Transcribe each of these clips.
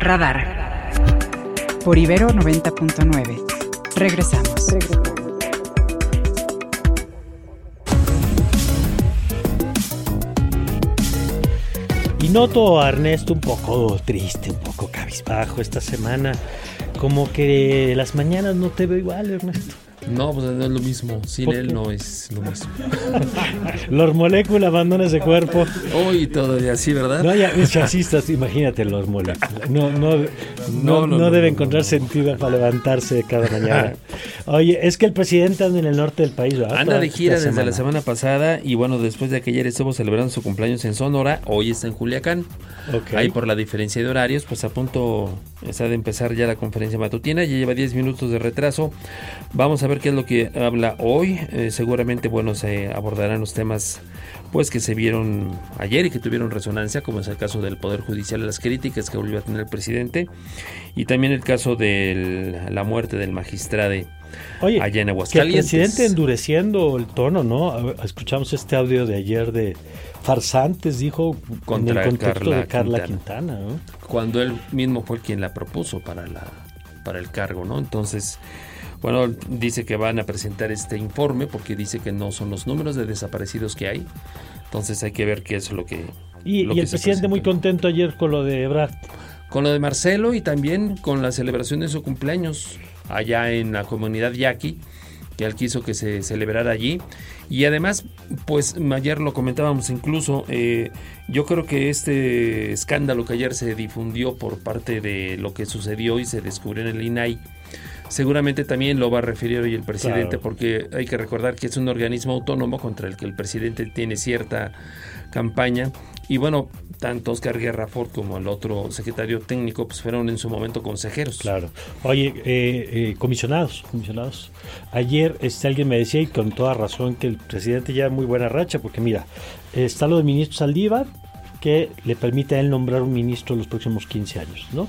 Radar. Por Ibero 90.9. Regresamos. Y noto a Ernesto un poco triste, un poco cabizbajo esta semana. Como que las mañanas no te veo igual, Ernesto. No, pues no es lo mismo. Sin él no es lo mismo. los moléculas abandonan ese cuerpo. Hoy todavía sí, ¿verdad? No, ya, chasistas, imagínate los moléculas. No, no, no, no, debe encontrar sentido para levantarse cada mañana. Oye, es que el presidente anda en el norte del país, ¿verdad? Anda de gira desde la semana pasada y bueno, después de que ayer estuvo celebrando su cumpleaños en Sonora, hoy está en Culiacán. Ahí por la diferencia de horarios, pues a punto está de empezar ya la conferencia matutina, ya lleva 10 minutos de retraso. Vamos a ver qué es lo que habla hoy. Eh, seguramente, bueno, se abordarán los temas pues que se vieron ayer y que tuvieron resonancia, como es el caso del Poder Judicial, las críticas que volvió a tener el presidente, y también el caso de la muerte del magistrado Oye, allá en Aguascalientes. el presidente endureciendo el tono, ¿no? Escuchamos este audio de ayer de farsantes, dijo, Contra en el contexto Carla de Carla Quintana, Cuando él mismo fue quien la propuso para, la, para el cargo, ¿no? Entonces bueno, dice que van a presentar este informe porque dice que no son los números de desaparecidos que hay. Entonces hay que ver qué es lo que... Y, el presidente muy contento ayer con lo de Ebrard. Con lo de Marcelo y también con la celebración de su cumpleaños allá en la comunidad yaqui, que él quiso que se celebrara allí. Y además, pues ayer lo comentábamos incluso, eh, yo creo que este escándalo que ayer se difundió por parte de lo que sucedió y se descubrió en el INAI, seguramente también lo va a referir hoy el presidente, porque hay que recordar que es un organismo autónomo contra el que el presidente tiene cierta campaña. Y bueno, tanto Oscar Guerra Ford como el otro secretario técnico pues fueron en su momento consejeros. Claro. Oye, eh, eh, comisionados, comisionados. Ayer este, alguien me decía, y con toda razón, que el presidente ya muy buena racha, porque mira, está lo del ministro Saldívar, que le permite a él nombrar un ministro los próximos 15 años, ¿no?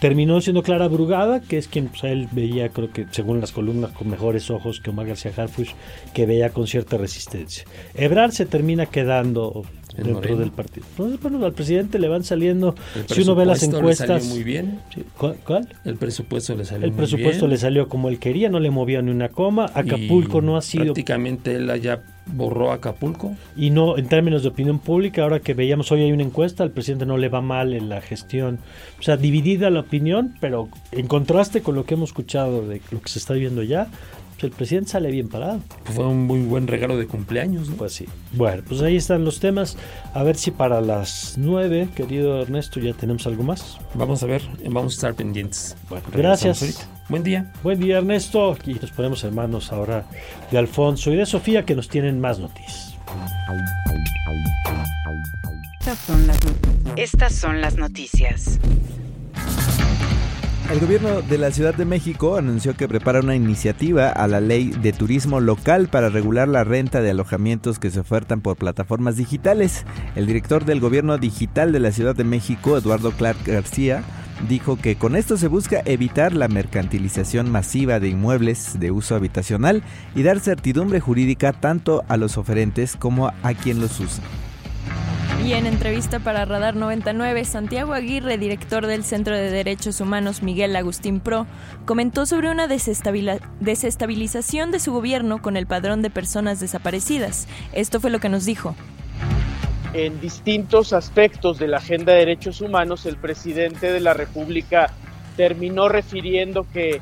Terminó siendo Clara Brugada, que es quien pues, él veía, creo que según las columnas, con mejores ojos que Omar García Harfuch, que veía con cierta resistencia. Ebrard se termina quedando dentro del partido. bueno, al presidente le van saliendo, si uno ve las encuestas... Le salió muy bien. ¿Cuál? El presupuesto le salió El presupuesto le salió como él quería, no le movía ni una coma. Acapulco no ha sido... Prácticamente él haya borró Acapulco. Y no, en términos de opinión pública, ahora que veíamos hoy hay una encuesta, al presidente no le va mal en la gestión. O sea, dividida la opinión, pero en contraste con lo que hemos escuchado de lo que se está viendo ya, el presidente sale bien parado. fue un muy buen regalo de cumpleaños, ¿no? Pues sí. Bueno, pues ahí están los temas. A ver si para las nueve, querido Ernesto, ya tenemos algo más. Vamos a ver, vamos a estar pendientes. Bueno, gracias. Buen día. Buen día, Ernesto. Y nos ponemos hermanos ahora de Alfonso y de Sofía que nos tienen más noticias. Estas son las, noticias. El gobierno de la Ciudad de México anunció que prepara una iniciativa a la ley de turismo local para regular la renta de alojamientos que se ofertan por plataformas digitales. El director del gobierno digital de la Ciudad de México, Eduardo Clark García, dijo que con esto se busca evitar la mercantilización masiva de inmuebles de uso habitacional y dar certidumbre jurídica tanto a los oferentes como a quien los usa. Y en entrevista para Radar 99, Santiago Aguirre, director del Centro de Derechos Humanos Miguel Agustín Pro, comentó sobre una desestabilización de su gobierno con el padrón de personas desaparecidas. Esto fue lo que nos dijo en distintos aspectos de la agenda de derechos humanos, el presidente de la República terminó refiriendo que,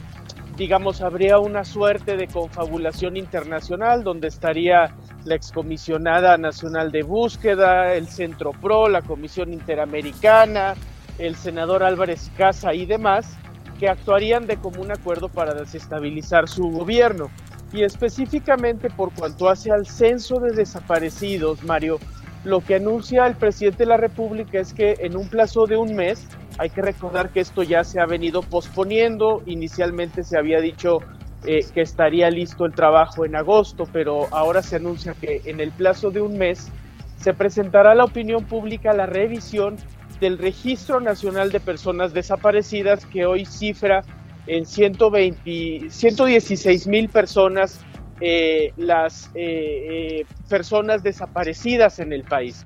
digamos, habría una suerte de confabulación internacional donde estaría la excomisionada nacional de búsqueda, el Centro PRO, la Comisión Interamericana, el senador Álvarez Casa y demás, que actuarían de común acuerdo para desestabilizar su gobierno. Y específicamente por cuanto hace al censo de desaparecidos, Mario, lo que anuncia el presidente de la República es que en un plazo de un mes, hay que recordar que esto ya se ha venido posponiendo, inicialmente se había dicho eh, que estaría listo el trabajo en agosto, pero ahora se anuncia que en el plazo de un mes se presentará a la opinión pública la revisión del Registro Nacional de Personas Desaparecidas que hoy cifra en 120, 116 mil personas eh, las eh, eh, personas desaparecidas en el país.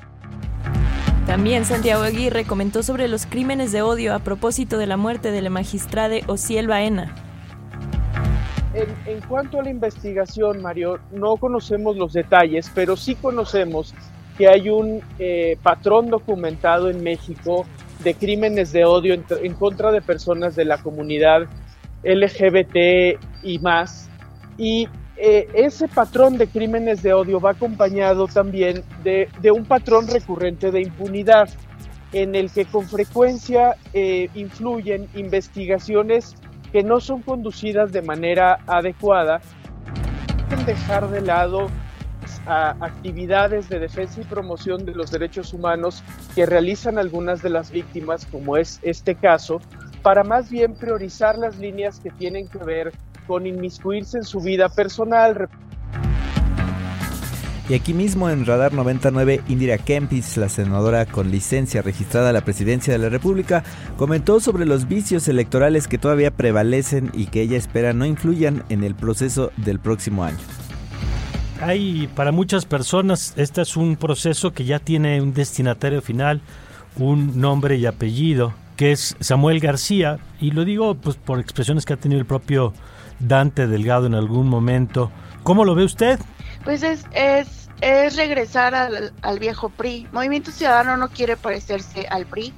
También Santiago Aguirre comentó sobre los crímenes de odio a propósito de la muerte de la magistrada Ociel Baena. En, cuanto a la investigación, Mario, no conocemos los detalles, pero sí conocemos que hay un eh, patrón documentado en México de crímenes de odio en, contra de personas de la comunidad LGBT y más. Y eh, ese patrón de crímenes de odio va acompañado también de, un patrón recurrente de impunidad, en el que con frecuencia eh, influyen investigaciones que no son conducidas de manera adecuada, dejar de lado actividades de defensa y promoción de los derechos humanos que realizan algunas de las víctimas, como es este caso, para más bien priorizar las líneas que tienen que ver con inmiscuirse en su vida personal. Y aquí mismo en Radar 99, Indira Kempis, la senadora con licencia registrada a la presidencia de la República, comentó sobre los vicios electorales que todavía prevalecen y que ella espera no influyan en el proceso del próximo año. Hay para muchas personas, este es un proceso que ya tiene un destinatario final, un nombre y apellido, que es Samuel García, y lo digo pues por expresiones que ha tenido el propio Dante Delgado en algún momento. ¿Cómo lo ve usted? Pues es, es, es regresar al, al viejo PRI. Movimiento Ciudadano no quiere parecerse al PRI,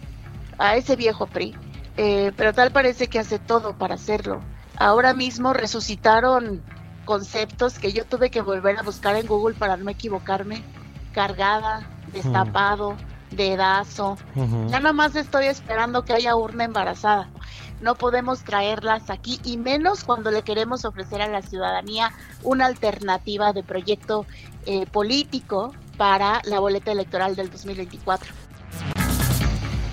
a ese viejo PRI, eh, pero tal parece que hace todo para hacerlo. Ahora mismo resucitaron conceptos que yo tuve que volver a buscar en Google para no equivocarme. Cargada, destapado, dedazo. Ya nada más estoy esperando que haya urna embarazada. No podemos traerlas aquí y menos cuando le queremos ofrecer a la ciudadanía una alternativa de proyecto eh, político para la boleta electoral del 2024.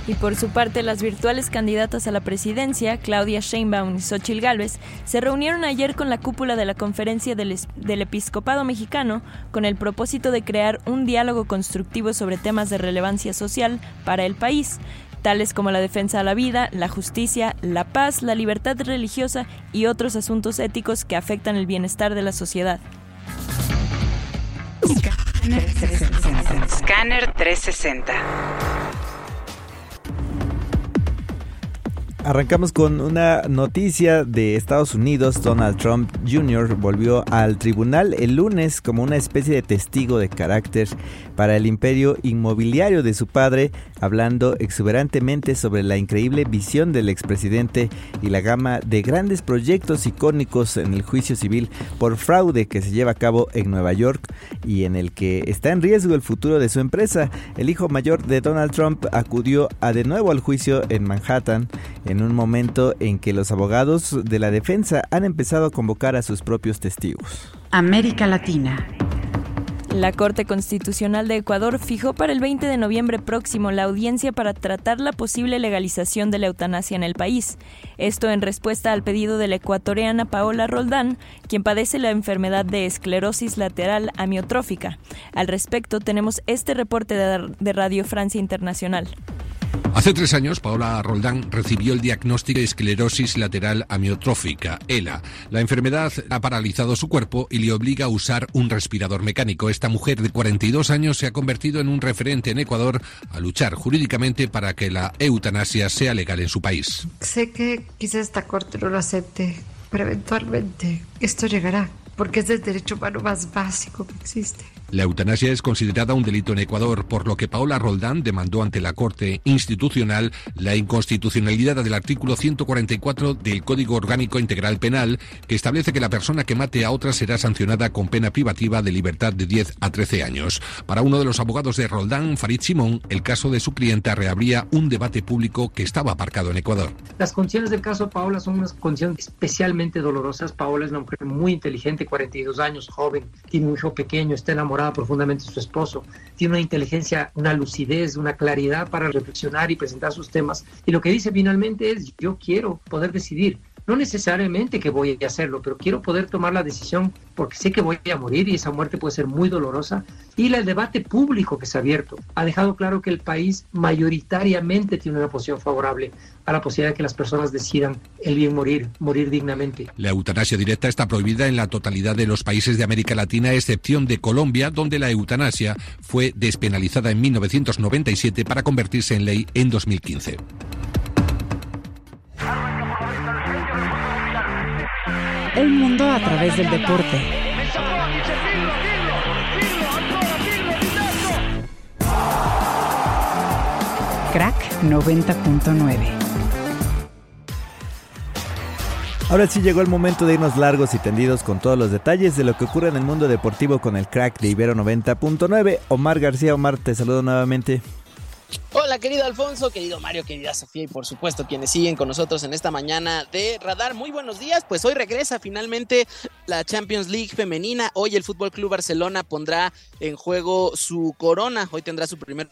Y por su parte, las virtuales candidatas a la presidencia, Claudia Sheinbaum y Xochitl Gálvez, se reunieron ayer con la cúpula de la Conferencia del, del, Episcopado Mexicano con el propósito de crear un diálogo constructivo sobre temas de relevancia social para el país, tales como la defensa de la vida, la justicia, la paz, la libertad religiosa y otros asuntos éticos que afectan el bienestar de la sociedad. Scanner 360. Arrancamos con una noticia de Estados Unidos. Donald Trump Jr. volvió al tribunal el lunes como una especie de testigo de carácter para el imperio inmobiliario de su padre, hablando exuberantemente sobre la increíble visión del expresidente y la gama de grandes proyectos icónicos en el juicio civil por fraude que se lleva a cabo en Nueva York y en el que está en riesgo el futuro de su empresa. El hijo mayor de Donald Trump acudió a de nuevo al juicio en Manhattan en un momento en que los abogados de la defensa han empezado a convocar a sus propios testigos. América Latina. La Corte Constitucional de Ecuador fijó para el 20 de noviembre próximo la audiencia para tratar la posible legalización de la eutanasia en el país. Esto en respuesta al pedido de la ecuatoriana Paola Roldán, quien padece la enfermedad de esclerosis lateral amiotrófica. Al respecto, tenemos este reporte de Radio Francia Internacional. Hace tres años, Paola Roldán recibió el diagnóstico de esclerosis lateral amiotrófica, ELA. La enfermedad ha paralizado su cuerpo y le obliga a usar un respirador mecánico. Esta mujer de 42 años se ha convertido en un referente en Ecuador a luchar jurídicamente para que la eutanasia sea legal en su país. Sé que quizás esta corte no lo acepte, pero eventualmente esto llegará, porque es el derecho humano más básico que existe. La eutanasia es considerada un delito en Ecuador, por lo que Paola Roldán demandó ante la Corte Institucional la inconstitucionalidad del artículo 144 del Código Orgánico Integral Penal, que establece que la persona que mate a otra será sancionada con pena privativa de libertad de 10 a 13 años. Para uno de los abogados de Roldán, Farid Simón, el caso de su clienta reabría un debate público que estaba aparcado en Ecuador. Las condiciones del caso Paola son unas condiciones especialmente dolorosas. Paola es una mujer muy inteligente, 42 años, joven, tiene un hijo pequeño, está enamorada profundamente su esposo, tiene una inteligencia, una lucidez, una claridad para reflexionar y presentar sus temas. Y lo que dice finalmente es, yo quiero poder decidir No necesariamente que voy a hacerlo, pero quiero poder tomar la decisión porque sé que voy a morir y esa muerte puede ser muy dolorosa. Y el debate público que se ha abierto ha dejado claro que el país mayoritariamente tiene una posición favorable a la posibilidad de que las personas decidan el bien morir, morir dignamente. La eutanasia directa está prohibida en la totalidad de los países de América Latina, a excepción de Colombia, donde la eutanasia fue despenalizada en 1997 para convertirse en ley en 2015. El mundo a través del deporte. Crack 90.9. Ahora sí llegó el momento de irnos largos y tendidos con todos los detalles de lo que ocurre en el mundo deportivo con el crack de Ibero 90.9. Omar García, Omar, te saludo nuevamente. Hola querido Alfonso, querido Mario, querida Sofía y por supuesto quienes siguen con nosotros en esta mañana de Radar. Muy buenos días, pues hoy regresa finalmente la Champions League femenina. Hoy el Fútbol Club Barcelona pondrá en juego su corona. Hoy tendrá su primer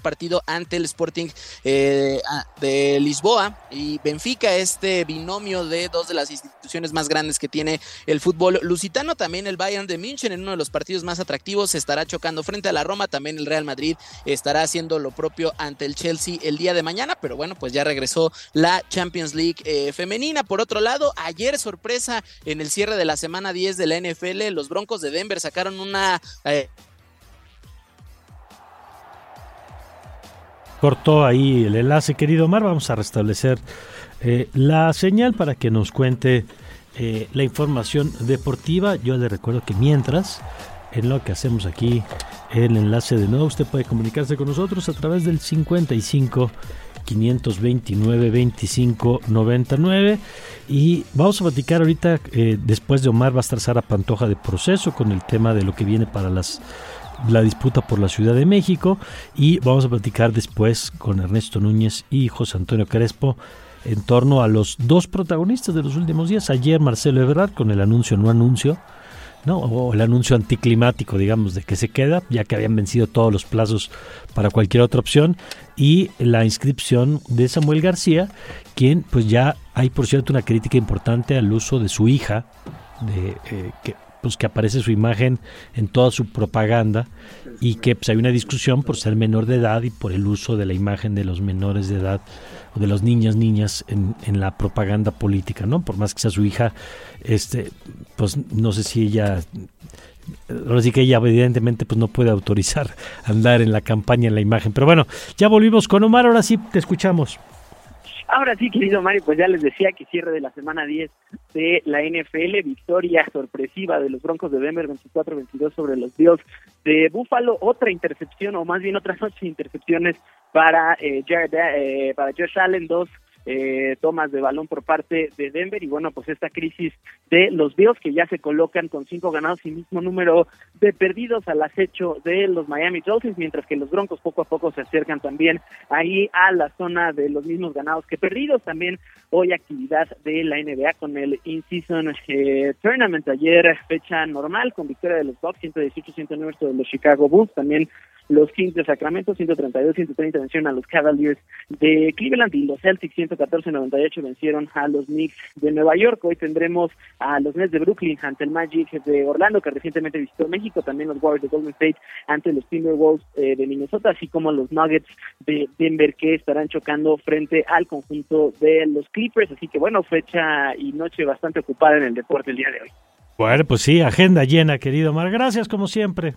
partido ante el Sporting eh, de Lisboa y Benfica, este binomio de dos de las instituciones más grandes que tiene el fútbol lusitano. También el Bayern de München en uno de los partidos más atractivos estará chocando frente a la Roma. También el Real Madrid estará haciendo lo propio ante el Chelsea el día de mañana. Pero bueno, pues ya regresó la Champions League eh, femenina. Por otro lado, ayer sorpresa en el cierre de la semana 10 de la NFL, los Broncos de Denver sacaron una... Eh, cortó ahí el enlace, querido Omar. Vamos a restablecer eh, la señal para que nos cuente eh, la información deportiva. Yo le recuerdo que mientras, en lo que hacemos aquí, el enlace de nuevo, usted puede comunicarse con nosotros a través del 55 529 25 99 y vamos a platicar ahorita eh, después de Omar va a estar Sara Pantoja de proceso con el tema de lo que viene para las la disputa por la Ciudad de México y vamos a platicar después con Ernesto Núñez y José Antonio Crespo en torno a los dos protagonistas de los últimos días. Ayer Marcelo Ebrard con el anuncio no anuncio, ¿no? o el anuncio anticlimático, digamos, de que se queda, ya que habían vencido todos los plazos para cualquier otra opción, y la inscripción de Samuel García, quien pues ya hay por cierto una crítica importante al uso de su hija, de, eh, que pues, que aparece su imagen en toda su propaganda y que pues, hay una discusión por ser menor de edad y por el uso de la imagen de los menores de edad o de los niñas niñas en, en la propaganda política, ¿no? Por más que sea su hija, este, pues no sé si ella ahora sí que ella evidentemente pues no puede autorizar andar en la campaña en la imagen. Pero bueno, ya volvimos con Omar, ahora sí te escuchamos. Ahora sí, querido Mario, pues ya les decía que cierre de la semana 10 de la NFL, victoria sorpresiva de los Broncos de Denver 24-22 sobre los Bills de Buffalo, otra intercepción o más bien otras ocho intercepciones para eh, Jared, eh, para Josh Allen, dos eh, tomas de balón por parte de Denver y bueno, pues esta crisis de los Bills que ya se colocan con cinco ganados y mismo número de perdidos al acecho de los Miami Dolphins, mientras que los Broncos poco a poco se acercan también ahí a la zona de los mismos ganados que perdidos. También hoy actividad de la NBA con el In-Season eh, Tournament. Ayer fecha normal con victoria de los Bucks 118-109 de los Chicago Bulls. También los Kings de Sacramento 132-130 vencieron a los Cavaliers de Cleveland y los Celtics 114-98 vencieron a los Knicks de Nueva York. Hoy tendremos a los Nets de Brooklyn ante el Magic de Orlando que recientemente visitó México, también los Warriors de Golden State ante los Timberwolves eh, de Minnesota, así como los Nuggets de Denver que estarán chocando frente al conjunto de los Clippers. Así que bueno, fecha y noche bastante ocupada en el deporte el día de hoy. Bueno, pues sí, agenda llena, querido Mar. Gracias como siempre.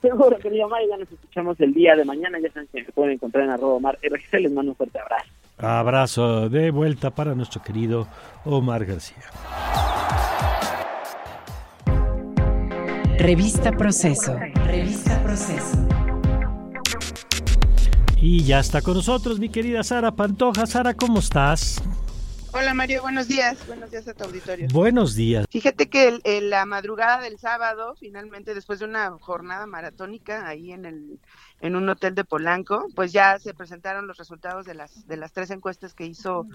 Seguro, querido Mar, ya nos escuchamos el día de mañana. Ya saben que se pueden encontrar en arroba Mar RGC. Les mando un fuerte abrazo. Abrazo de vuelta para nuestro querido Omar García. Revista Proceso. Revista Proceso. Y ya está con nosotros mi querida Sara Pantoja. Sara, ¿cómo estás? Hola Mario, buenos días. Buenos días a tu auditorio. Buenos días. Fíjate que el, la madrugada del sábado, finalmente, después de una jornada maratónica ahí en el en un hotel de Polanco, pues ya se presentaron los resultados de las de las tres encuestas que hizo.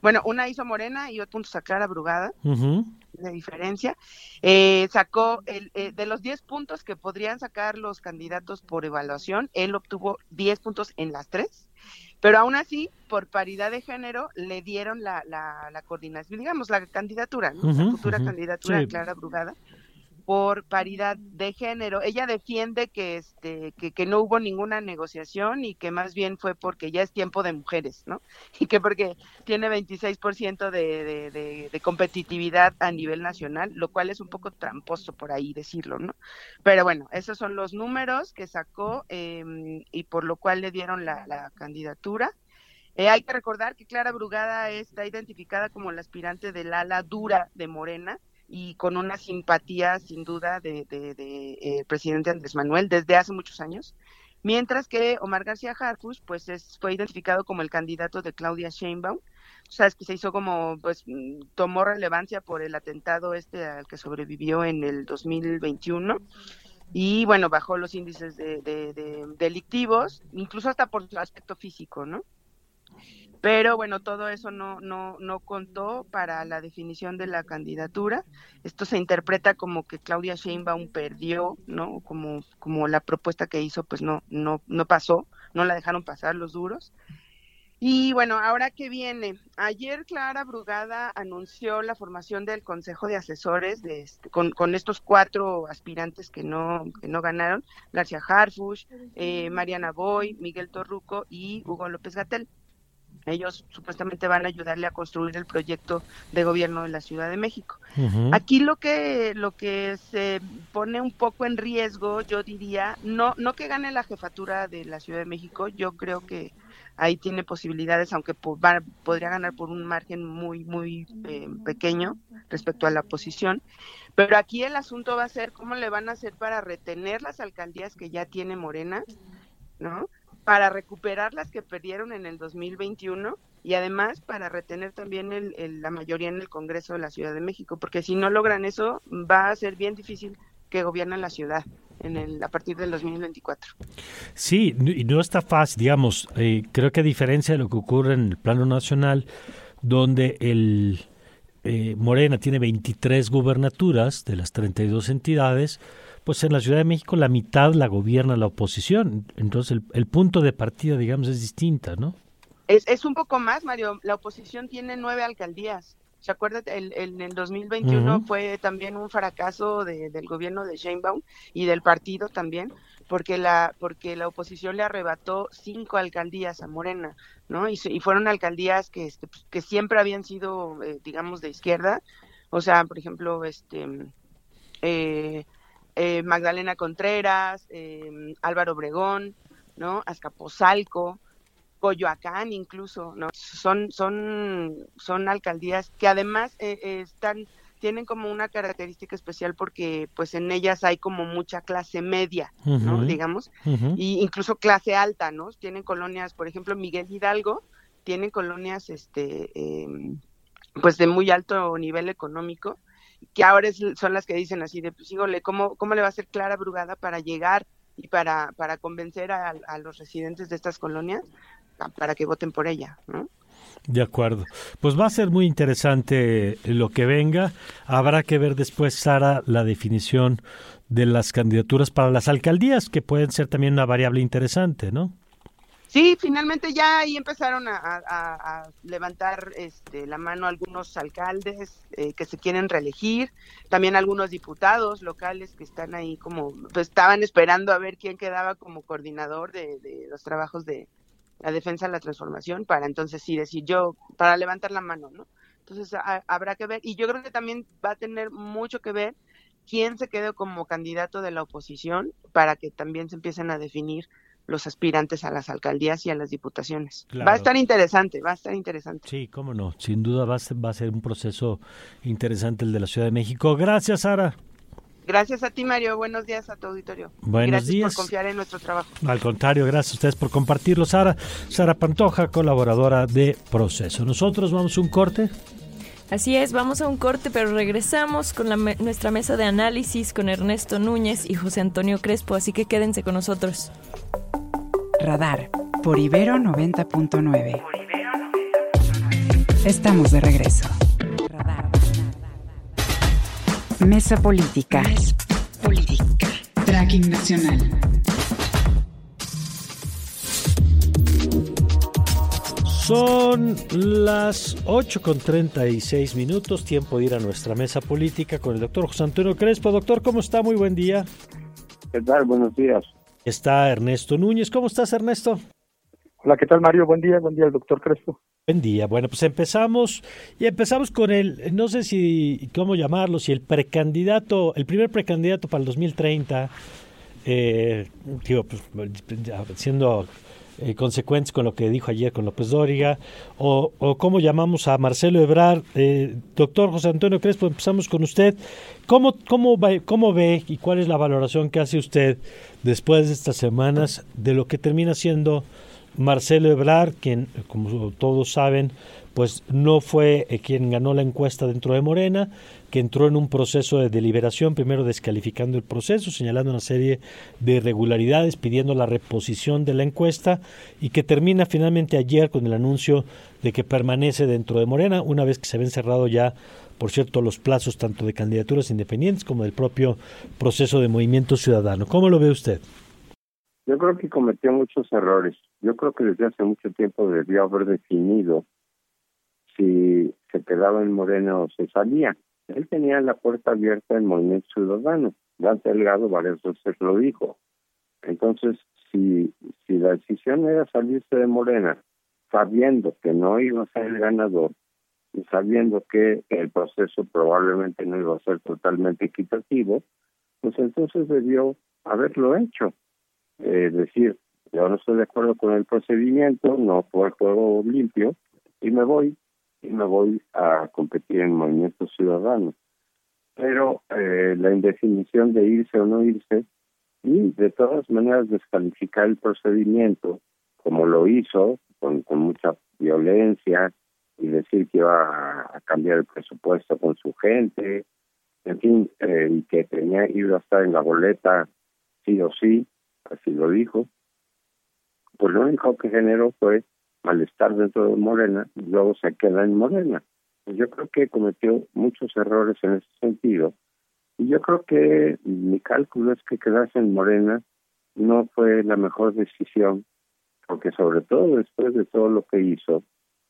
Bueno, una hizo Morena y otro punto sacar a Brugada, de diferencia. Eh, sacó el, eh, de los 10 puntos que podrían sacar los candidatos por evaluación, él obtuvo 10 puntos en las tres Pero aún así, por paridad de género, le dieron la, la, la coordinación, digamos, la candidatura, ¿no? la futura candidatura Sí. de Clara Brugada por paridad de género. Ella defiende que este que, que no hubo ninguna negociación y que más bien fue porque ya es tiempo de mujeres, ¿no? Y que porque tiene 26% de, de, competitividad a nivel nacional, lo cual es un poco tramposo por ahí decirlo, ¿no? Pero bueno, esos son los números que sacó eh, y por lo cual le dieron la, la candidatura. Eh, hay que recordar que Clara Brugada está identificada como la aspirante del ala dura de Morena y con una simpatía sin duda de, de, eh, presidente Andrés Manuel desde hace muchos años, mientras que Omar García Harfuch pues es, fue identificado como el candidato de Claudia Sheinbaum, o sea, es que se hizo como, pues mm, tomó relevancia por el atentado este al que sobrevivió en el 2021 y bueno, bajó los índices de, de delictivos, incluso hasta por su aspecto físico, ¿no? Pero bueno, todo eso no, no, no contó para la definición de la candidatura. Esto se interpreta como que Claudia Sheinbaum perdió, ¿no? Como, como la propuesta que hizo, pues no, no, no pasó, no la dejaron pasar los duros. Y bueno, ahora que viene, ayer Clara Brugada anunció la formación del Consejo de Asesores de este, con, con, estos cuatro aspirantes que no, que no ganaron, García Harfuch, eh, Mariana Boy, Miguel Torruco y Hugo López Gatel. Ellos supuestamente van a ayudarle a construir el proyecto de gobierno de la Ciudad de México. Uh -huh. Aquí lo que lo que se pone un poco en riesgo, yo diría, no no que gane la jefatura de la Ciudad de México, yo creo que ahí tiene posibilidades, aunque po va, podría ganar por un margen muy muy eh, pequeño respecto a la oposición. Pero aquí el asunto va a ser cómo le van a hacer para retener las alcaldías que ya tiene Morena, ¿no? Para recuperar las que perdieron en el 2021 y además para retener también el, el, la mayoría en el Congreso de la Ciudad de México, porque si no logran eso va a ser bien difícil que gobiernen la ciudad en el, a partir del 2024. Sí, y no está fácil, digamos, eh, creo que a diferencia de lo que ocurre en el plano nacional, donde el eh, Morena tiene 23 gubernaturas de las 32 entidades, pues en la Ciudad de México la mitad la gobierna la oposición. Entonces el, el punto de partida, digamos, es distinta, ¿no? Es, es, un poco más, Mario. La oposición tiene nueve alcaldías. ¿Se acuerdan? El, el, en el 2021 uh -huh. fue también un fracaso de, del gobierno de Sheinbaum y del partido también, porque la porque la oposición le arrebató cinco alcaldías a Morena, ¿no? Y, y fueron alcaldías que, este, que siempre habían sido, eh, digamos, de izquierda. O sea, por ejemplo, este... Eh, eh, Magdalena Contreras, eh, Álvaro Obregón, ¿no? Azcapotzalco, Coyoacán incluso, ¿no? Son, son, son alcaldías que además eh, están, tienen como una característica especial porque pues en ellas hay como mucha clase media, uh -huh. ¿no? Digamos, uh -huh. y incluso clase alta, ¿no? Tienen colonias, por ejemplo, Miguel Hidalgo, tienen colonias, este, pues de muy alto nivel económico, que ahora es, son las que dicen así de, pues, híjole, ¿cómo, ¿cómo le va a hacer Clara Brugada para llegar y para, para convencer a, a los residentes de estas colonias para que voten por ella, ¿no? De acuerdo. Pues va a ser muy interesante lo que venga. Habrá que ver después, Sara, la definición de las candidaturas para las alcaldías, que pueden ser también una variable interesante, ¿no? Sí, finalmente ya ahí empezaron a, levantar este, la mano algunos alcaldes eh, que se quieren reelegir, también algunos diputados locales que están ahí como, pues estaban esperando a ver quién quedaba como coordinador de, los trabajos de la defensa de la transformación para entonces sí decir yo, para levantar la mano, ¿no? Entonces habrá que ver, y yo creo que también va a tener mucho que ver quién se quede como candidato de la oposición para que también se empiecen a definir los aspirantes a las alcaldías y a las diputaciones. Claro. Va a estar interesante, va a estar interesante. Sí, cómo no, sin duda va a ser, va a ser un proceso interesante el de la Ciudad de México. Gracias, Sara. Gracias a ti, Mario. Buenos días a tu auditorio. Buenos gracias días. por confiar en nuestro trabajo. Al contrario, gracias a ustedes por compartirlo, Sara. Sara Pantoja, colaboradora de Proceso. Nosotros vamos a un corte. Así es, vamos a un corte, pero regresamos con la me nuestra mesa de análisis con Ernesto Núñez y José Antonio Crespo, así que quédense con nosotros. Radar por Ibero 90.9. Estamos de regreso. Radar. Mesa política. Mesa política. Tracking nacional. Son las 8 con 36 minutos, tiempo de ir a nuestra mesa política con el doctor José Antonio Crespo. Doctor, ¿cómo está? Muy buen día. ¿Qué tal? Buenos días. Está Ernesto Núñez. ¿Cómo estás, Ernesto? Hola, ¿qué tal, Mario? Buen día, buen día, el doctor Crespo. Buen día. Bueno, pues empezamos y empezamos con el, no sé si, cómo llamarlo, si el precandidato, el primer precandidato para el 2030, eh, digo, pues, siendo eh, consecuentes con lo que dijo ayer con López Dóriga, o, o cómo llamamos a Marcelo Ebrard. Eh, doctor José Antonio Crespo, empezamos con usted. ¿Cómo, cómo, ¿Cómo ve y cuál es la valoración que hace usted después de estas semanas de lo que termina siendo Marcelo Ebrard, quien, como todos saben, pues no fue eh, quien ganó la encuesta dentro de Morena, que entró en un proceso de deliberación, primero descalificando el proceso, señalando una serie de irregularidades, pidiendo la reposición de la encuesta y que termina finalmente ayer con el anuncio de que permanece dentro de Morena, una vez que se ven cerrado ya, por cierto, los plazos tanto de candidaturas independientes como del propio proceso de movimiento ciudadano. ¿Cómo lo ve usted? Yo creo que cometió muchos errores. Yo creo que desde hace mucho tiempo debió haber definido si se quedaba en Morena o se salía. Él tenía la puerta abierta en Movimiento Ciudadano. Dante Delgado varias veces lo dijo. Entonces, si, si la decisión era salirse de Morena, sabiendo que no iba a ser el ganador y sabiendo que el proceso probablemente no iba a ser totalmente equitativo, pues entonces debió haberlo hecho. Es decir, yo no estoy de acuerdo con el procedimiento, no fue juego limpio y me voy y me voy a competir en Movimiento Ciudadano. Pero eh, la indefinición de irse o no irse y de todas maneras descalificar el procedimiento como lo hizo con, con mucha violencia y decir que iba a, cambiar el presupuesto con su gente, en fin, eh, y que tenía iba a estar en la boleta sí o sí, así lo dijo, pues lo único que generó fue malestar dentro de Morena y luego se queda en Morena. Pues yo creo que cometió muchos errores en ese sentido y yo creo que mi cálculo es que quedarse en Morena no fue la mejor decisión porque sobre todo después de todo lo que hizo,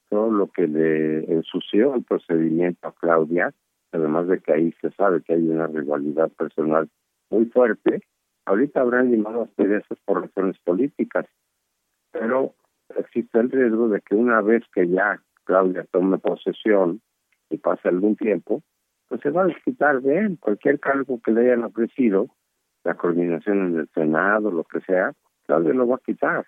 todo lo que le ensució el procedimiento a Claudia, además de que ahí se sabe que hay una rivalidad personal muy fuerte, ahorita habrán limado asperezas por razones políticas, pero existe el riesgo de que una vez que ya Claudia tome posesión y pase algún tiempo, pues se va a desquitar de él cualquier cargo que le hayan ofrecido, la coordinación en el Senado, lo que sea, Claudia lo va a quitar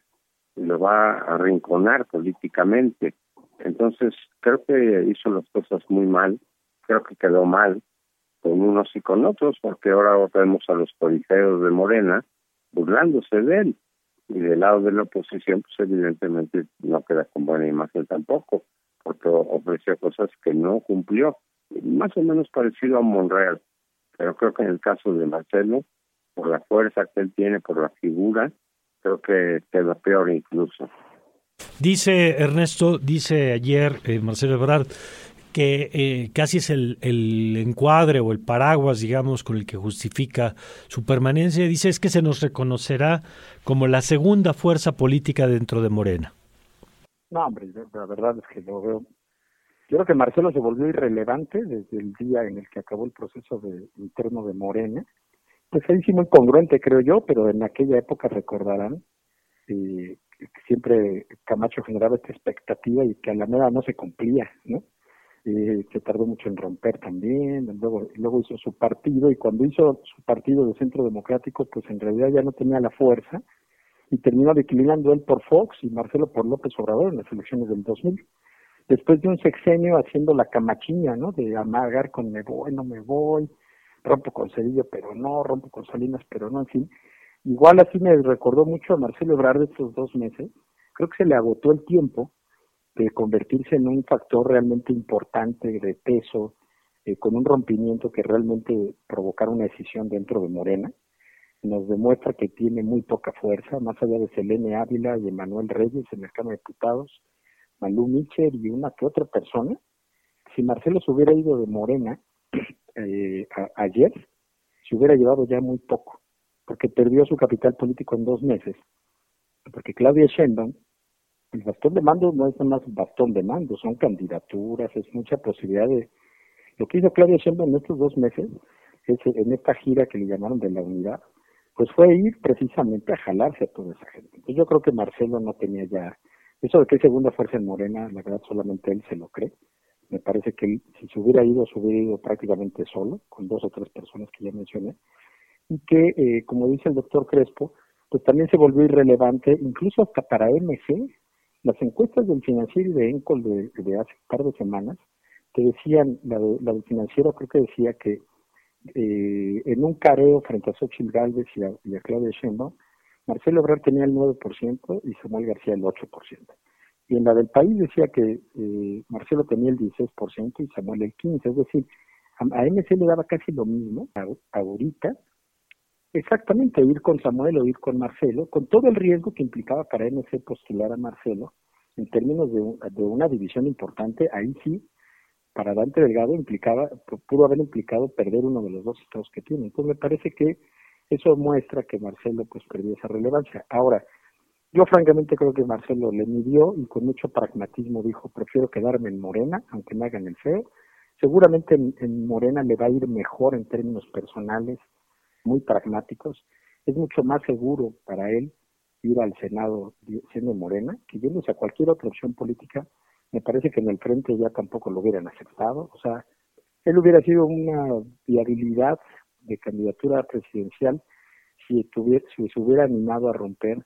y lo va a arrinconar políticamente. Entonces, creo que hizo las cosas muy mal, creo que quedó mal con unos y con otros, porque ahora vemos a los policeos de Morena burlándose de él y del lado de la oposición, pues evidentemente no queda con buena imagen tampoco, porque ofreció cosas que no cumplió, más o menos parecido a Monreal, pero creo que en el caso de Marcelo, por la fuerza que él tiene, por la figura, creo que queda peor incluso. Dice Ernesto, dice ayer eh, Marcelo Ebrard, que eh, casi es el, el, encuadre o el paraguas, digamos, con el que justifica su permanencia. Dice es que se nos reconocerá como la segunda fuerza política dentro de Morena. No, hombre, la verdad es que lo veo. Creo que Marcelo se volvió irrelevante desde el día en el que acabó el proceso de, interno de Morena. Pues ahí sí muy congruente, creo yo, pero en aquella época recordarán eh, que siempre Camacho generaba esta expectativa y que a la mera no se cumplía, ¿no? Eh, se tardó mucho en romper también, luego, luego hizo su partido y cuando hizo su partido de centro democrático, pues en realidad ya no tenía la fuerza y terminó declinando él por Fox y Marcelo por López Obrador en las elecciones del 2000. Después de un sexenio haciendo la camachiña, ¿no? De amagar con me voy, no me voy, rompo con Cedillo, pero no, rompo con Salinas, pero no, en fin. Igual así me recordó mucho a Marcelo Ebrard estos dos meses. Creo que se le agotó el tiempo de convertirse en un factor realmente importante de peso, eh, con un rompimiento que realmente provocara una decisión dentro de Morena, nos demuestra que tiene muy poca fuerza, más allá de Selene Ávila y Emanuel Reyes en el Cámara de Diputados, Malú Mitchell y una que otra persona. Si Marcelo se hubiera ido de Morena eh, ayer, se hubiera llevado ya muy poco, porque perdió su capital político en dos meses, porque Claudia Sheinbaum el bastón de mando no es más bastón de mando, son candidaturas, es mucha posibilidad de... Lo que hizo Claudia Sheinbaum en estos dos meses, es en esta gira que le llamaron de la unidad, pues fue ir precisamente a jalarse a toda esa gente. Entonces yo creo que Marcelo no tenía ya... Eso de que hay segunda fuerza en Morena, la verdad solamente él se lo cree. Me parece que él, si se hubiera ido, se hubiera ido prácticamente solo, con dos o tres personas que ya mencioné. Y que, eh, como dice el doctor Crespo, pues también se volvió irrelevante, incluso hasta para MC. Las encuestas del financiero y de Encol de, hace un par de semanas, te decían, la, del financiero creo que decía que eh, en un careo frente a Xochitl Galvez y a, Claudia Sheinbaum, Marcelo Ebrard tenía el 9% y Samuel García el 8%. Y en la del país decía que eh, Marcelo tenía el 16% y Samuel el 15%. Es decir, a, MC le daba casi lo mismo ahorita Exactamente, ir con Samuel o ir con Marcelo, con todo el riesgo que implicaba para MC postular a Marcelo, en términos de, una división importante, ahí sí, para Dante Delgado implicaba, pudo haber implicado perder uno de los dos estados que tiene. Entonces me parece que eso muestra que Marcelo pues perdió esa relevancia. Ahora, yo francamente creo que Marcelo le midió y con mucho pragmatismo dijo, prefiero quedarme en Morena, aunque me hagan el feo. Seguramente en Morena le va a ir mejor en términos personales, muy pragmáticos, es mucho más seguro para él ir al Senado siendo Morena que yéndose a cualquier otra opción política. Me parece que en el frente ya tampoco lo hubieran aceptado. O sea, él hubiera sido una viabilidad de candidatura presidencial si, tuviera, si se hubiera animado a romper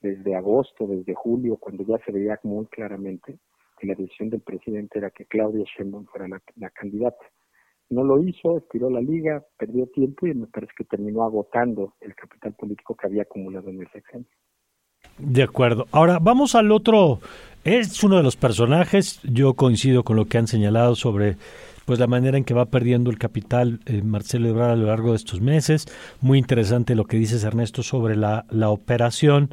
desde agosto, desde julio, cuando ya se veía muy claramente que la decisión del presidente era que Claudia Sheinbaum fuera la candidata. No lo hizo, estiró la liga, perdió tiempo y me parece que terminó agotando el capital político que había acumulado en el sexenio. De acuerdo. Ahora vamos al otro. Es uno de los personajes. Yo coincido con lo que han señalado sobre pues la manera en que va perdiendo el capital eh, Marcelo Ebrard a lo largo de estos meses. Muy interesante lo que dices Ernesto sobre la, la operación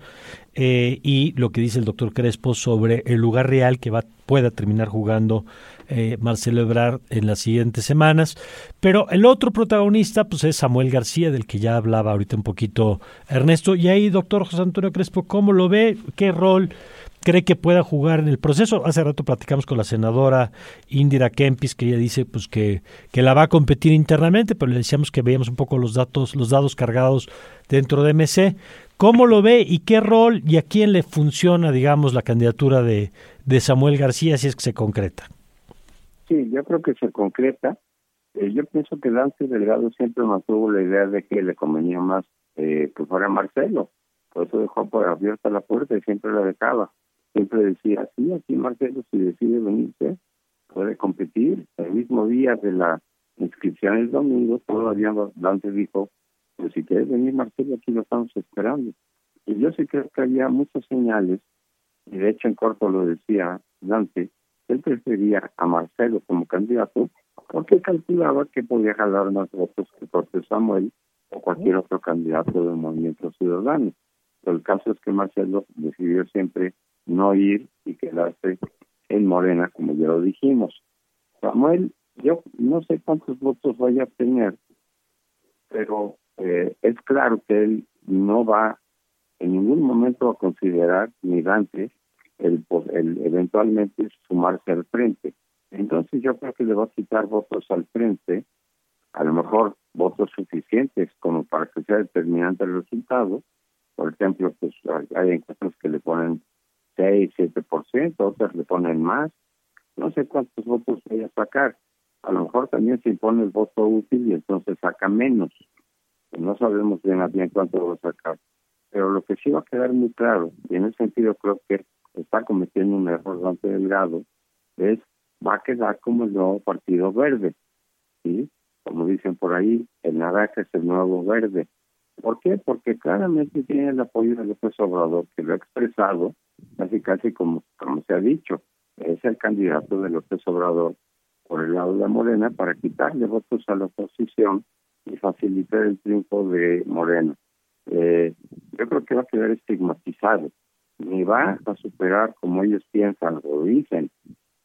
eh, y lo que dice el doctor Crespo sobre el lugar real que va pueda terminar jugando eh, Marcelo Ebrard en las siguientes semanas. Pero el otro protagonista pues es Samuel García, del que ya hablaba ahorita un poquito Ernesto. Y ahí, doctor José Antonio Crespo, ¿cómo lo ve? ¿Qué rol cree que pueda jugar en el proceso. Hace rato platicamos con la senadora Indira Kempis, que ella dice pues que, que la va a competir internamente, pero le decíamos que veíamos un poco los datos, los dados cargados dentro de MC. ¿Cómo lo ve y qué rol y a quién le funciona, digamos, la candidatura de, de Samuel García si es que se concreta? Sí, yo creo que se concreta. Eh, yo pienso que Dante Delgado siempre mantuvo la idea de que le convenía más eh, que fuera Marcelo. Por eso dejó por abierta la puerta y siempre la dejaba siempre decía, sí, aquí Marcelo si decide venirse, puede competir. El mismo día de la inscripción el domingo, todavía Dante dijo, pues si quieres venir Marcelo, aquí lo estamos esperando. Y yo sí creo que había muchas señales, y de hecho en corto lo decía Dante, él prefería a Marcelo como candidato porque calculaba que podía jalar más votos que Jorge Samuel o cualquier otro candidato del movimiento ciudadano. Pero el caso es que Marcelo decidió siempre no ir y quedarse en Morena, como ya lo dijimos. Samuel, yo no sé cuántos votos vaya a tener, pero eh, es claro que él no va en ningún momento a considerar ni Dante el, el eventualmente sumarse al frente. Entonces yo creo que le va a quitar votos al frente, a lo mejor votos suficientes como para que sea determinante el resultado. Por ejemplo, pues hay encuestas que le ponen 6, 7%, otras le ponen más. No sé cuántos votos vaya a sacar. A lo mejor también se impone el voto útil y entonces saca menos. No sabemos bien a bien cuánto va a sacar. Pero lo que sí va a quedar muy claro, y en ese sentido creo que está cometiendo un error bastante delgado, es va a quedar como el nuevo Partido Verde. ¿sí? Como dicen por ahí, el naranja es el nuevo verde. ¿Por qué? Porque claramente tiene el apoyo de López Obrador, que lo ha expresado, casi casi como, como se ha dicho, es el candidato de López Obrador por el lado de la Morena para quitarle votos a la oposición y facilitar el triunfo de Morena. Eh, yo creo que va a quedar estigmatizado, ni va a superar como ellos piensan o dicen,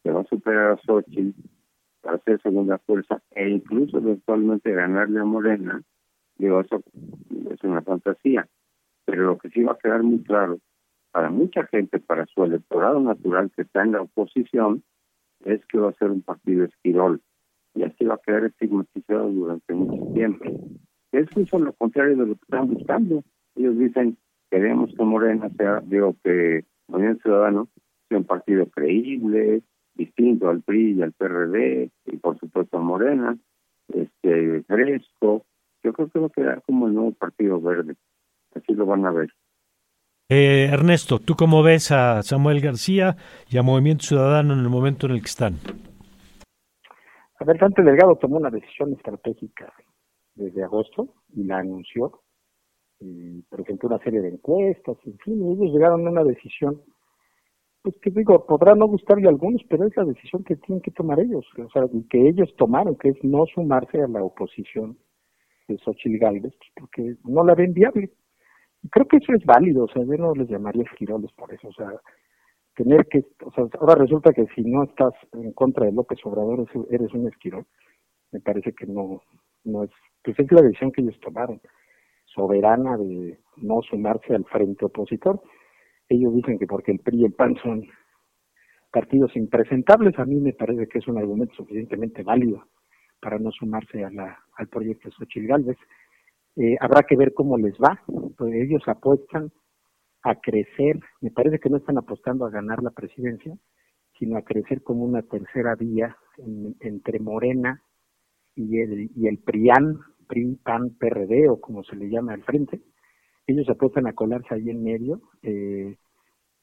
que va a superar a Xochitl para ser segunda fuerza e incluso eventualmente ganarle a Morena Digo, eso es una fantasía. Pero lo que sí va a quedar muy claro para mucha gente, para su electorado natural que está en la oposición, es que va a ser un partido esquirol y así va a quedar estigmatizado durante mucho tiempo. Es justo lo contrario de lo que están buscando. Ellos dicen, queremos que Morena sea, digo, que Movimiento Ciudadano sea un partido creíble, distinto al PRI y al PRD, y por supuesto a Morena, este fresco. Yo creo que va a quedar como el nuevo Partido Verde. Así lo van a ver. Eh, Ernesto, ¿tú cómo ves a Samuel García y a Movimiento Ciudadano en el momento en el que están? A ver, Dante Delgado tomó una decisión estratégica desde agosto y la anunció. Y presentó una serie de encuestas, en fin, ellos llegaron a una decisión, pues que digo, podrá no gustarle a algunos, pero es la decisión que tienen que tomar ellos, o sea, que ellos tomaron, que es no sumarse a la oposición de Xochitl Galvez, porque no la ven viable. Creo que eso es válido, o sea, yo no les llamaría esquiroles por eso, o sea, tener que, o sea, ahora resulta que si no estás en contra de López Obrador eres un esquirol, me parece que no, no es, pues es la decisión que ellos tomaron, soberana de no sumarse al frente opositor. Ellos dicen que porque el PRI y el PAN son partidos impresentables, a mí me parece que es un argumento suficientemente válido para no sumarse a la, al proyecto Xochitl Galvez. Eh, habrá que ver cómo les va. Pues ellos apuestan a crecer, me parece que no están apostando a ganar la presidencia, sino a crecer como una tercera vía entre Morena y el, y el PRIAN, PRI, PAN, PRD o como se le llama al frente. Ellos apuestan a colarse ahí en medio. Eh,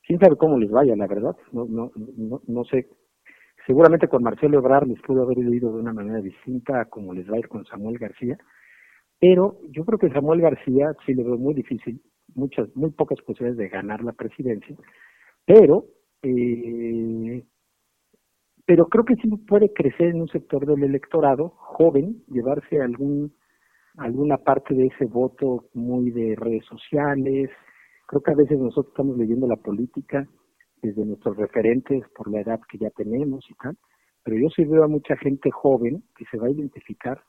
quién sabe cómo les vaya, la verdad. No, no, no, no sé. Seguramente con Marcelo Ebrard les pudo haber ido de una manera distinta a como les va a ir con Samuel García pero yo creo que Samuel García sí le veo muy difícil, muchas, muy pocas posibilidades de ganar la presidencia, pero, eh, pero creo que sí puede crecer en un sector del electorado joven, llevarse algún alguna parte de ese voto muy de redes sociales. Creo que a veces nosotros estamos leyendo la política desde nuestros referentes por la edad que ya tenemos y tal, pero yo sí veo a mucha gente joven que se va a identificar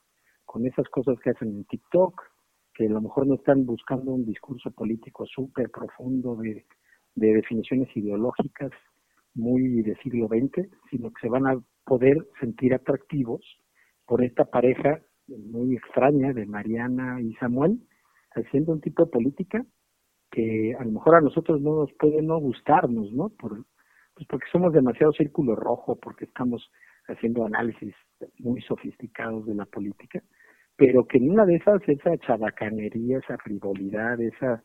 con esas cosas que hacen en TikTok, que a lo mejor no están buscando un discurso político súper profundo de, definiciones ideológicas muy del siglo XX, sino que se van a poder sentir atractivos por esta pareja muy extraña de Mariana y Samuel, haciendo un tipo de política que a lo mejor a nosotros no nos puede no gustarnos, ¿no? Por, pues porque somos demasiado círculo rojo, porque estamos haciendo análisis muy sofisticados de la política, pero que en una de esas, esa chabacanería, esa frivolidad, esa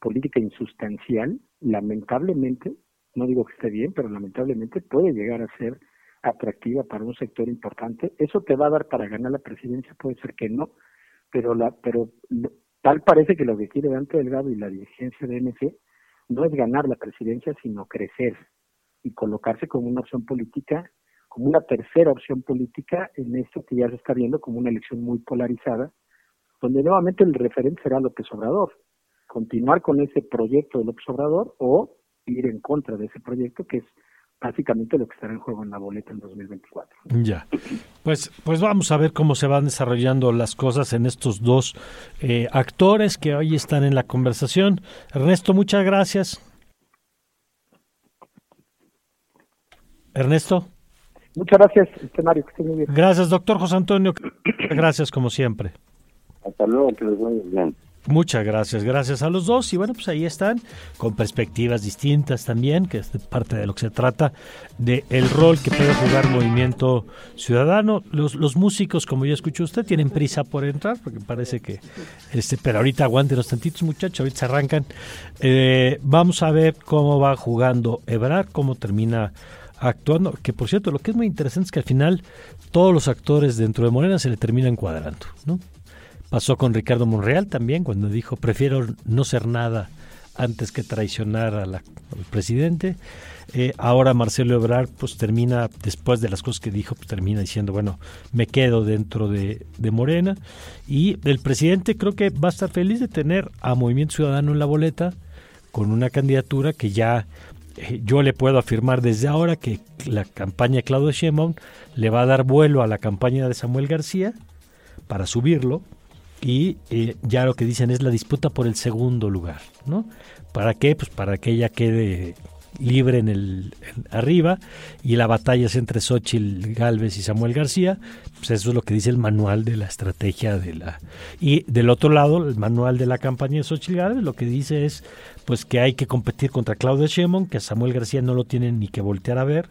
política insustancial, lamentablemente, no digo que esté bien, pero lamentablemente puede llegar a ser atractiva para un sector importante. Eso te va a dar para ganar la presidencia, puede ser que no, pero la, pero tal parece que lo que quiere Dante Delgado y la dirigencia de MC no es ganar la presidencia, sino crecer y colocarse como una opción política como una tercera opción política en esto que ya se está viendo como una elección muy polarizada, donde nuevamente el referente será López Obrador. Continuar con ese proyecto de López Obrador o ir en contra de ese proyecto, que es básicamente lo que estará en juego en la boleta en 2024. Ya, pues, pues vamos a ver cómo se van desarrollando las cosas en estos dos eh, actores que hoy están en la conversación. Ernesto, muchas gracias. Ernesto. Muchas gracias, este Mario, que esté muy bien. Gracias, doctor José Antonio. Gracias, como siempre. Hasta luego, que les vaya bien. Muchas gracias, gracias a los dos. Y bueno, pues ahí están, con perspectivas distintas también, que es parte de lo que se trata, de el rol que puede jugar Movimiento Ciudadano. Los, los músicos, como ya escuchó usted, tienen prisa por entrar, porque parece que, este, pero ahorita aguanten los tantitos muchachos, ahorita se arrancan. Eh, vamos a ver cómo va jugando Ebrar, cómo termina actuando, que por cierto, lo que es muy interesante es que al final todos los actores dentro de Morena se le terminan cuadrando, ¿no? Pasó con Ricardo Monreal también, cuando dijo, prefiero no ser nada antes que traicionar a la, al presidente. Eh, ahora Marcelo Ebrard, pues termina, después de las cosas que dijo, pues termina diciendo, bueno, me quedo dentro de, de Morena. Y el presidente creo que va a estar feliz de tener a Movimiento Ciudadano en la boleta con una candidatura que ya eh, yo le puedo afirmar desde ahora que la campaña de Claudio Sheinbaum le va a dar vuelo a la campaña de Samuel García para subirlo y eh, ya lo que dicen es la disputa por el segundo lugar, ¿no? ¿Para qué? Pues para que ella quede libre en el arriba y la batalla es entre Xochitl Galvez y Samuel García, pues eso es lo que dice el manual de la estrategia de la y del otro lado el manual de la campaña de Xochitl Galvez lo que dice es pues que hay que competir contra Claudia Sheinbaum, que Samuel García no lo tiene ni que voltear a ver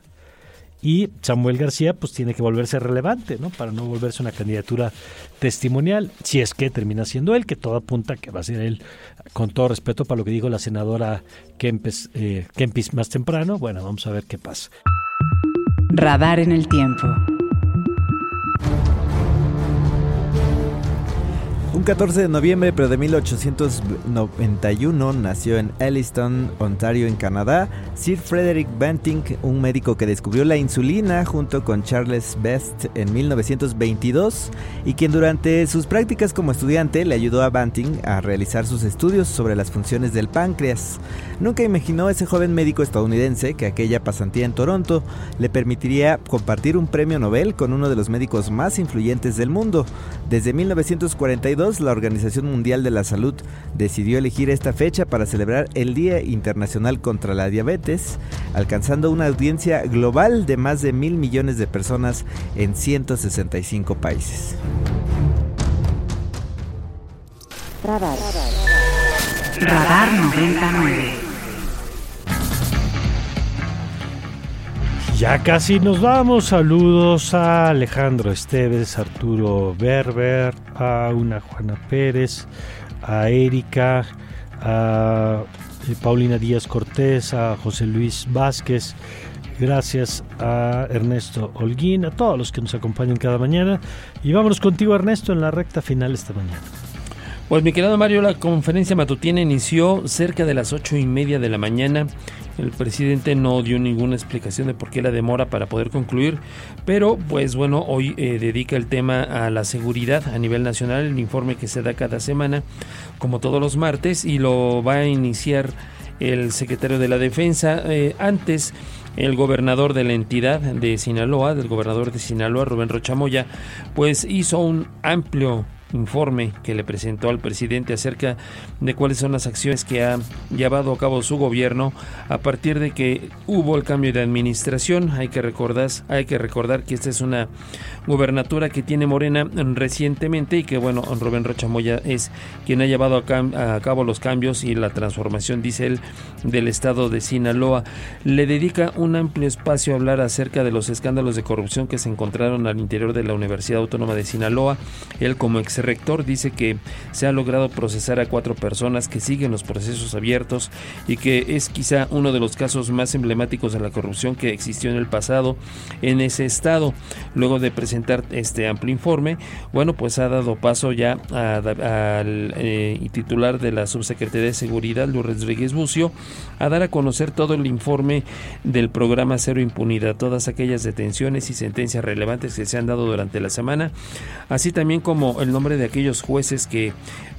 y Samuel García pues tiene que volverse relevante, ¿no? Para no volverse una candidatura testimonial, si es que termina siendo él, que todo apunta que va a ser él, con todo respeto para lo que dijo la senadora Kempes, eh, Kempis más temprano, bueno, vamos a ver qué pasa. Radar en el tiempo. Un 14 de noviembre, pero de 1891, nació en Elliston, Ontario, en Canadá, Sir Frederick Banting, un médico que descubrió la insulina junto con Charles Best en 1922 y quien durante sus prácticas como estudiante le ayudó a Banting a realizar sus estudios sobre las funciones del páncreas. Nunca imaginó ese joven médico estadounidense que aquella pasantía en Toronto le permitiría compartir un premio Nobel con uno de los médicos más influyentes del mundo. Desde 1942, la Organización Mundial de la Salud decidió elegir esta fecha para celebrar el Día Internacional contra la Diabetes, alcanzando una audiencia global de más de mil millones de personas en 165 países. Radar. Radar 99. Ya casi nos vamos. Saludos a Alejandro Esteves, Arturo Berber, a una Juana Pérez, a Erika, a eh, Paulina Díaz Cortés, a José Luis Vázquez. Gracias a Ernesto Holguín, a todos los que nos acompañan cada mañana. Y vámonos contigo, Ernesto, en la recta final esta mañana. Pues mi querido Mario, la conferencia matutina inició cerca de las ocho y media de la mañana. El presidente no dio ninguna explicación de por qué la demora para poder concluir, pero pues bueno, hoy eh, dedica el tema a la seguridad a nivel nacional, el informe que se da cada semana, como todos los martes, y lo va a iniciar el secretario de la Defensa. Eh, antes, el gobernador de la entidad de Sinaloa, del gobernador de Sinaloa, Rubén Rochamoya, pues hizo un amplio informe que le presentó al presidente acerca de cuáles son las acciones que ha llevado a cabo su gobierno a partir de que hubo el cambio de administración. Hay que recordar, hay que recordar que esta es una gubernatura que tiene Morena recientemente y que bueno, Rubén Rochamoya es quien ha llevado a, cabo los cambios y la transformación, dice él, del estado de Sinaloa. Le dedica un amplio espacio a hablar acerca de los escándalos de corrupción que se encontraron al interior de la Universidad Autónoma de Sinaloa. Él como ex rector dice que se ha logrado procesar a cuatro personas que siguen los procesos abiertos y que es quizá uno de los casos más emblemáticos de la corrupción que existió en el pasado en ese estado. Luego de presentar este amplio informe, bueno, pues ha dado paso ya al eh, titular de la Subsecretaría de Seguridad, Luis Rodríguez Bucio, a dar a conocer todo el informe del programa Cero Impunidad, todas aquellas detenciones y sentencias relevantes que se han dado durante la semana, así también como el nombre de aquellos jueces que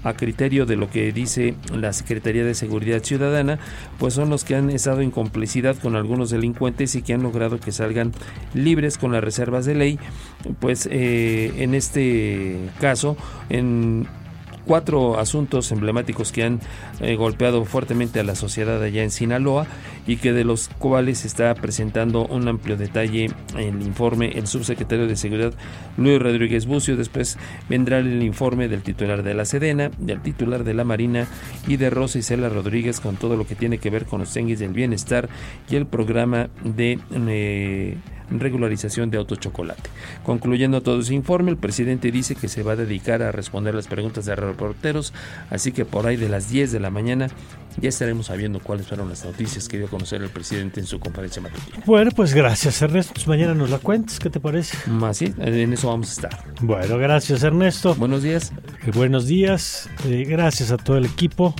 a criterio de lo que dice la Secretaría de Seguridad Ciudadana, pues son los que han estado en complicidad con algunos delincuentes y que han logrado que salgan libres con las reservas de ley, pues eh, en este caso, en cuatro asuntos emblemáticos que han eh, golpeado fuertemente a la sociedad allá en Sinaloa y que de los cuales está presentando un amplio detalle el informe el subsecretario de Seguridad Luis Rodríguez Bucio. Después vendrá el informe del titular de la Sedena, del titular de la Marina y de Rosa Isela Rodríguez con todo lo que tiene que ver con los tenguis del bienestar y el programa de... Eh, regularización de autochocolate. Concluyendo todo ese informe, el presidente dice que se va a dedicar a responder las preguntas de reporteros, así que por ahí de las 10 de la mañana ya estaremos sabiendo cuáles fueron las noticias que dio a conocer el presidente en su conferencia matutina. Bueno, pues gracias Ernesto. Pues mañana nos la cuentes, ¿qué te parece? Más sí, en eso vamos a estar. Bueno, gracias Ernesto. Buenos días. Eh, buenos días. Eh, gracias a todo el equipo.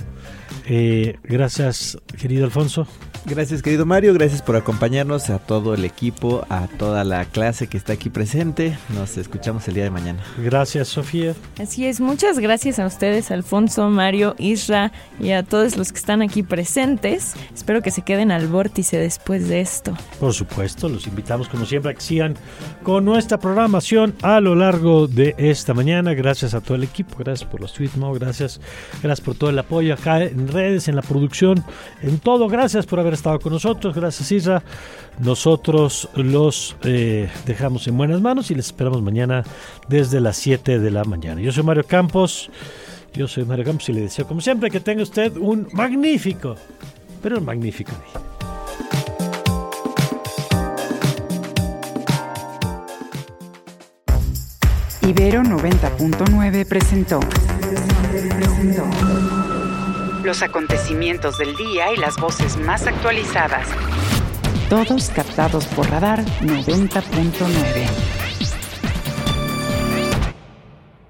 Eh, gracias, querido Alfonso. Gracias querido Mario, gracias por acompañarnos a todo el equipo, a toda la clase que está aquí presente. Nos escuchamos el día de mañana. Gracias Sofía. Así es, muchas gracias a ustedes, Alfonso, Mario, Isra y a todos los que están aquí presentes. Espero que se queden al vórtice después de esto. Por supuesto, los invitamos como siempre a que sigan con nuestra programación a lo largo de esta mañana. Gracias a todo el equipo, gracias por los tweets, ¿no? gracias, gracias por todo el apoyo acá en redes, en la producción, en todo. Gracias por haber estado con nosotros. Gracias, Isra. Nosotros los eh, dejamos en buenas manos y les esperamos mañana desde las 7 de la mañana. Yo soy Mario Campos. Yo soy Mario Campos y le deseo, como siempre, que tenga usted un magnífico, pero un magnífico día. Ibero 90.9 presentó. Los acontecimientos del día y las voces más actualizadas. Todos captados por Radar 90.9.